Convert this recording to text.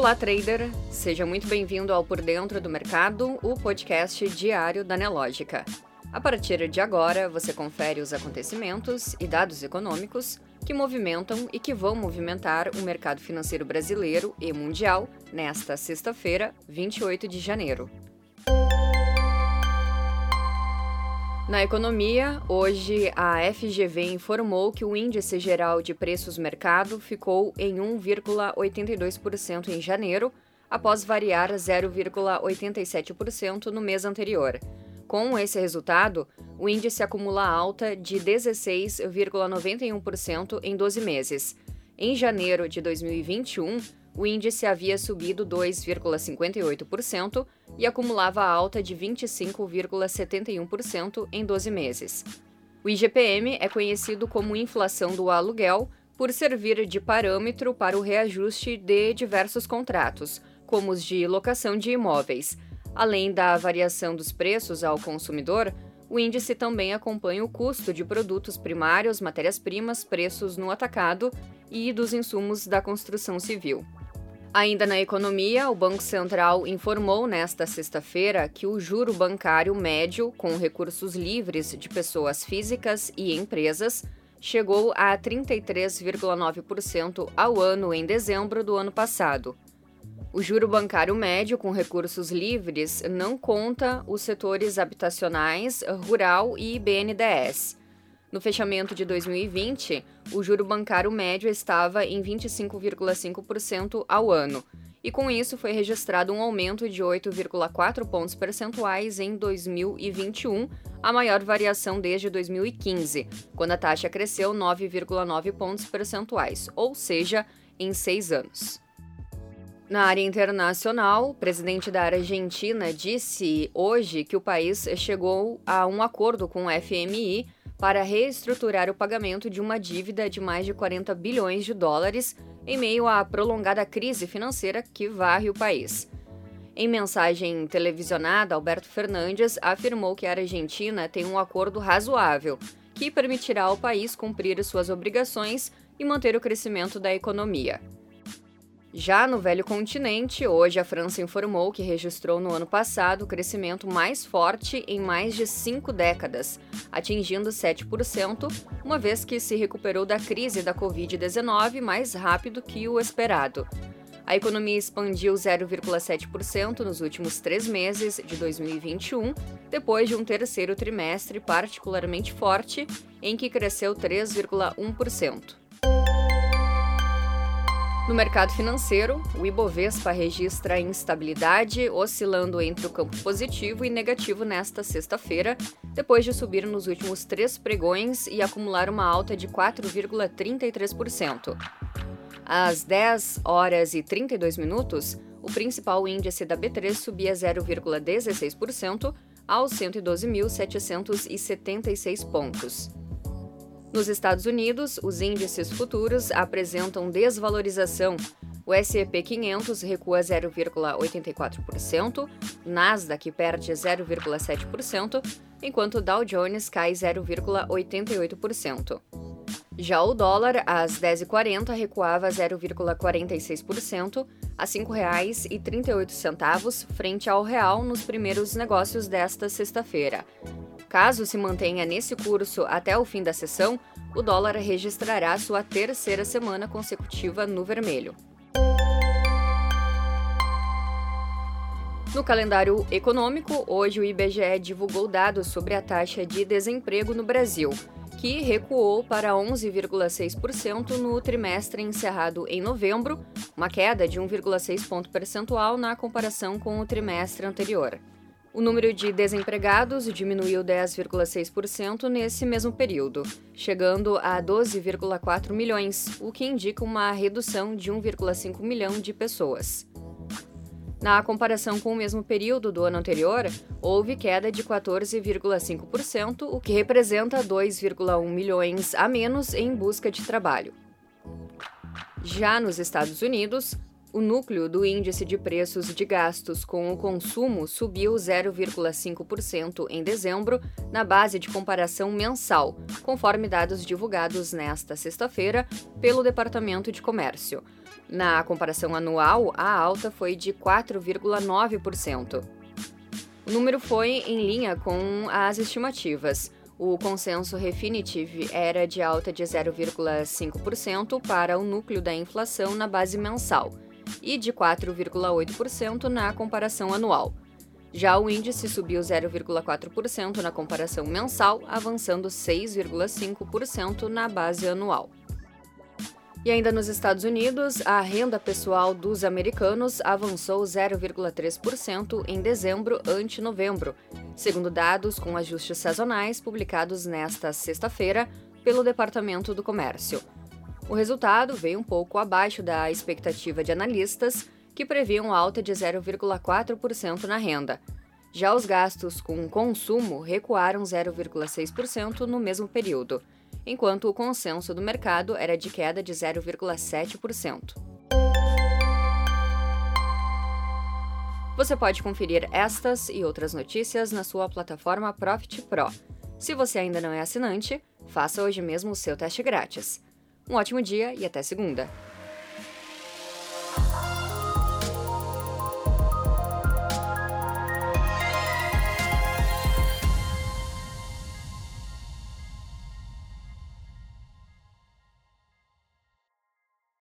Olá, trader! Seja muito bem-vindo ao Por Dentro do Mercado, o podcast diário da Nelógica. A partir de agora, você confere os acontecimentos e dados econômicos que movimentam e que vão movimentar o mercado financeiro brasileiro e mundial nesta sexta-feira, 28 de janeiro. Na economia, hoje a FGV informou que o índice geral de preços mercado ficou em 1,82% em janeiro, após variar 0,87% no mês anterior. Com esse resultado, o índice acumula alta de 16,91% em 12 meses. Em janeiro de 2021, o índice havia subido 2,58% e acumulava alta de 25,71% em 12 meses. O IGPM é conhecido como inflação do aluguel por servir de parâmetro para o reajuste de diversos contratos, como os de locação de imóveis Além da variação dos preços ao consumidor, o índice também acompanha o custo de produtos primários, matérias-primas, preços no atacado e dos insumos da construção civil. Ainda na economia, o Banco Central informou nesta sexta-feira que o juro bancário médio, com recursos livres de pessoas físicas e empresas, chegou a 33,9% ao ano em dezembro do ano passado, o juro bancário médio com recursos livres não conta os setores habitacionais, rural e BNDES. No fechamento de 2020, o juro bancário médio estava em 25,5% ao ano, e com isso foi registrado um aumento de 8,4 pontos percentuais em 2021, a maior variação desde 2015, quando a taxa cresceu 9,9 pontos percentuais, ou seja, em seis anos. Na área internacional, o presidente da Argentina disse hoje que o país chegou a um acordo com o FMI para reestruturar o pagamento de uma dívida de mais de 40 bilhões de dólares em meio à prolongada crise financeira que varre o país. Em mensagem televisionada, Alberto Fernandes afirmou que a Argentina tem um acordo razoável que permitirá ao país cumprir suas obrigações e manter o crescimento da economia. Já no velho continente, hoje a França informou que registrou no ano passado o crescimento mais forte em mais de cinco décadas, atingindo 7%, uma vez que se recuperou da crise da Covid-19 mais rápido que o esperado. A economia expandiu 0,7% nos últimos três meses de 2021, depois de um terceiro trimestre particularmente forte, em que cresceu 3,1%. No mercado financeiro, o Ibovespa registra instabilidade, oscilando entre o campo positivo e negativo nesta sexta-feira, depois de subir nos últimos três pregões e acumular uma alta de 4,33%. Às 10 horas e 32 minutos, o principal índice da B3 subia 0,16% aos 112.776 pontos. Nos Estados Unidos, os índices futuros apresentam desvalorização. O S&P 500 recua 0,84%, Nasdaq perde 0,7%, enquanto o Dow Jones cai 0,88%. Já o dólar, às 10h40, recuava 0,46% a R$ 5,38 frente ao real nos primeiros negócios desta sexta-feira. Caso se mantenha nesse curso até o fim da sessão, o dólar registrará sua terceira semana consecutiva no vermelho. No calendário econômico, hoje o IBGE divulgou dados sobre a taxa de desemprego no Brasil, que recuou para 11,6% no trimestre encerrado em novembro, uma queda de 1,6 ponto percentual na comparação com o trimestre anterior. O número de desempregados diminuiu 10,6% nesse mesmo período, chegando a 12,4 milhões, o que indica uma redução de 1,5 milhão de pessoas. Na comparação com o mesmo período do ano anterior, houve queda de 14,5%, o que representa 2,1 milhões a menos em busca de trabalho. Já nos Estados Unidos, O núcleo do índice de preços de gastos com o consumo subiu 0,5% em dezembro, na base de comparação mensal, conforme dados divulgados nesta sexta-feira pelo Departamento de Comércio. Na comparação anual, a alta foi de 4,9%. O número foi em linha com as estimativas. O consenso Refinitiv era de alta de 0,5% para o núcleo da inflação na base mensal e de 4,8% na comparação anual. Já o índice subiu 0,4% na comparação mensal, avançando 6,5% na base anual. E ainda nos Estados Unidos, a renda pessoal dos americanos avançou 0,3% em dezembro ante novembro, segundo dados com ajustes sazonais publicados nesta sexta-feira pelo Departamento do Comércio. O resultado veio um pouco abaixo da expectativa de analistas, que previam alta de 0,4% na renda. Já os gastos com consumo recuaram 0,6% no mesmo período, enquanto o consenso do mercado era de queda de 0,7%. Você pode conferir estas e outras notícias na sua plataforma Profit Pro. Se você ainda não é assinante, faça hoje mesmo o seu teste grátis. Um ótimo dia e até segunda!